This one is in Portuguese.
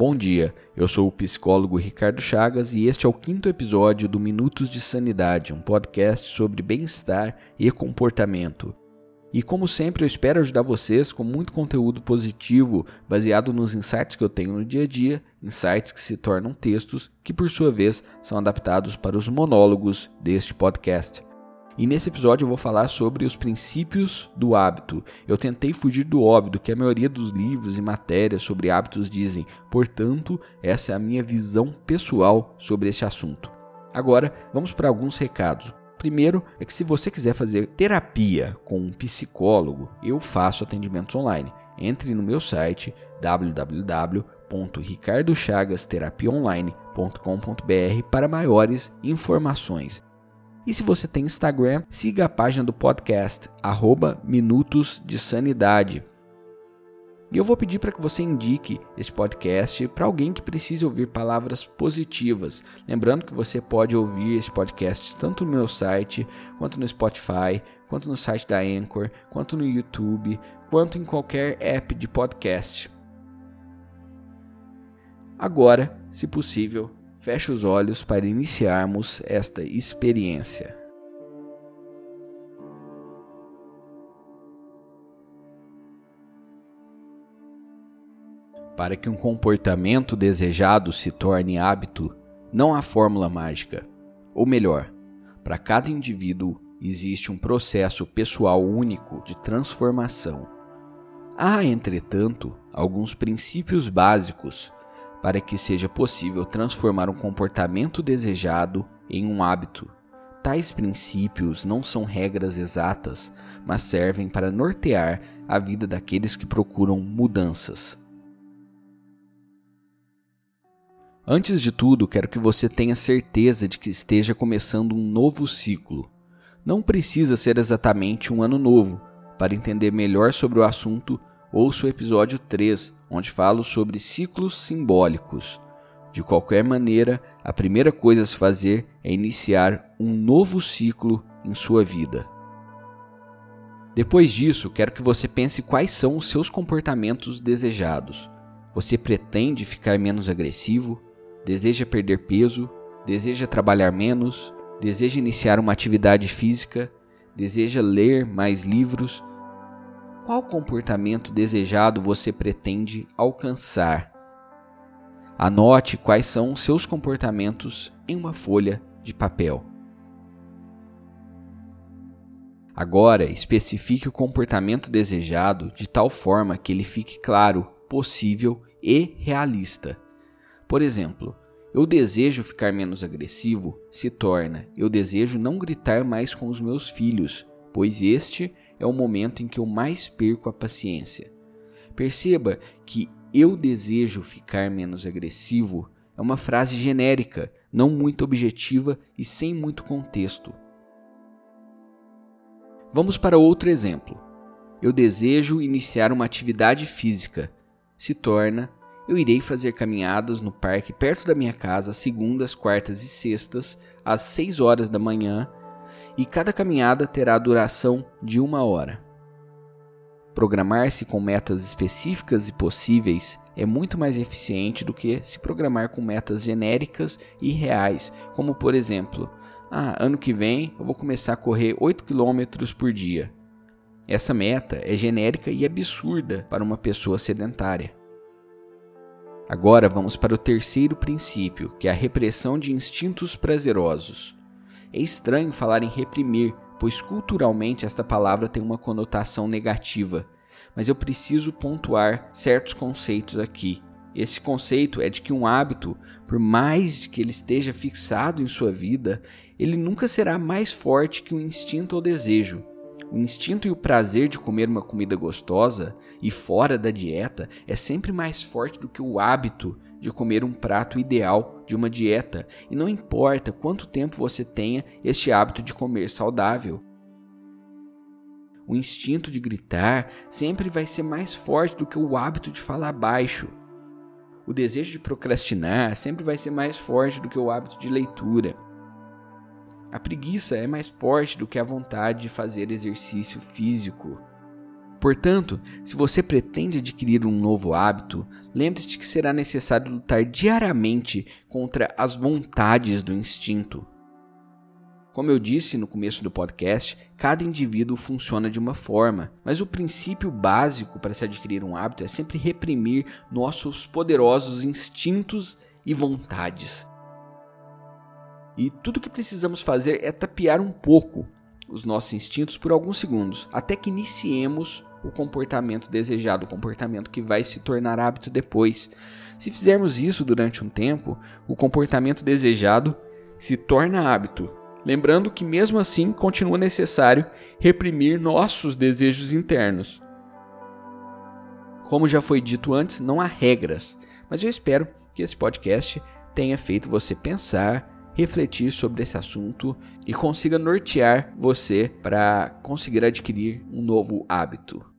Bom dia, eu sou o psicólogo Ricardo Chagas e este é o quinto episódio do Minutos de Sanidade, um podcast sobre bem-estar e comportamento. E como sempre, eu espero ajudar vocês com muito conteúdo positivo baseado nos insights que eu tenho no dia a dia, insights que se tornam textos que, por sua vez, são adaptados para os monólogos deste podcast. E nesse episódio eu vou falar sobre os princípios do hábito. Eu tentei fugir do óbvio que a maioria dos livros e matérias sobre hábitos dizem, portanto, essa é a minha visão pessoal sobre esse assunto. Agora, vamos para alguns recados. Primeiro é que se você quiser fazer terapia com um psicólogo, eu faço atendimentos online. Entre no meu site www.ricardochagasterapiaonline.com.br para maiores informações. E se você tem Instagram, siga a página do podcast, arroba Minutos de Sanidade. E eu vou pedir para que você indique este podcast para alguém que precise ouvir palavras positivas. Lembrando que você pode ouvir este podcast tanto no meu site, quanto no Spotify, quanto no site da Anchor, quanto no YouTube, quanto em qualquer app de podcast. Agora, se possível, Feche os olhos para iniciarmos esta experiência. Para que um comportamento desejado se torne hábito, não há fórmula mágica. Ou melhor, para cada indivíduo existe um processo pessoal único de transformação. Há, entretanto, alguns princípios básicos para que seja possível transformar um comportamento desejado em um hábito. Tais princípios não são regras exatas, mas servem para nortear a vida daqueles que procuram mudanças. Antes de tudo, quero que você tenha certeza de que esteja começando um novo ciclo. Não precisa ser exatamente um ano novo. Para entender melhor sobre o assunto, ouça o episódio 3, onde falo sobre ciclos simbólicos. De qualquer maneira, a primeira coisa a se fazer é iniciar um novo ciclo em sua vida. Depois disso, quero que você pense quais são os seus comportamentos desejados. Você pretende ficar menos agressivo? Deseja perder peso? Deseja trabalhar menos? Deseja iniciar uma atividade física? Deseja ler mais livros? Qual comportamento desejado você pretende alcançar? Anote quais são os seus comportamentos em uma folha de papel. Agora, especifique o comportamento desejado de tal forma que ele fique claro, possível e realista. Por exemplo, eu desejo ficar menos agressivo se torna eu desejo não gritar mais com os meus filhos, pois este é o momento em que eu mais perco a paciência. Perceba que eu desejo ficar menos agressivo é uma frase genérica, não muito objetiva e sem muito contexto. Vamos para outro exemplo. Eu desejo iniciar uma atividade física. Se torna eu irei fazer caminhadas no parque perto da minha casa segundas, quartas e sextas às 6 horas da manhã e cada caminhada terá a duração de uma hora. Programar-se com metas específicas e possíveis é muito mais eficiente do que se programar com metas genéricas e reais, como por exemplo, ah, ano que vem eu vou começar a correr 8 km por dia. Essa meta é genérica e absurda para uma pessoa sedentária. Agora vamos para o terceiro princípio, que é a repressão de instintos prazerosos. É estranho falar em reprimir, pois culturalmente esta palavra tem uma conotação negativa, mas eu preciso pontuar certos conceitos aqui. Esse conceito é de que um hábito, por mais que ele esteja fixado em sua vida, ele nunca será mais forte que um instinto ou desejo. O instinto e o prazer de comer uma comida gostosa e fora da dieta é sempre mais forte do que o hábito de comer um prato ideal de uma dieta, e não importa quanto tempo você tenha este hábito de comer saudável. O instinto de gritar sempre vai ser mais forte do que o hábito de falar baixo. O desejo de procrastinar sempre vai ser mais forte do que o hábito de leitura. A preguiça é mais forte do que a vontade de fazer exercício físico. Portanto, se você pretende adquirir um novo hábito, lembre-se que será necessário lutar diariamente contra as vontades do instinto. Como eu disse no começo do podcast, cada indivíduo funciona de uma forma, mas o princípio básico para se adquirir um hábito é sempre reprimir nossos poderosos instintos e vontades. E tudo o que precisamos fazer é tapear um pouco os nossos instintos por alguns segundos, até que iniciemos o comportamento desejado, o comportamento que vai se tornar hábito depois. Se fizermos isso durante um tempo, o comportamento desejado se torna hábito. Lembrando que, mesmo assim, continua necessário reprimir nossos desejos internos. Como já foi dito antes, não há regras, mas eu espero que esse podcast tenha feito você pensar refletir sobre esse assunto e consiga nortear você para conseguir adquirir um novo hábito.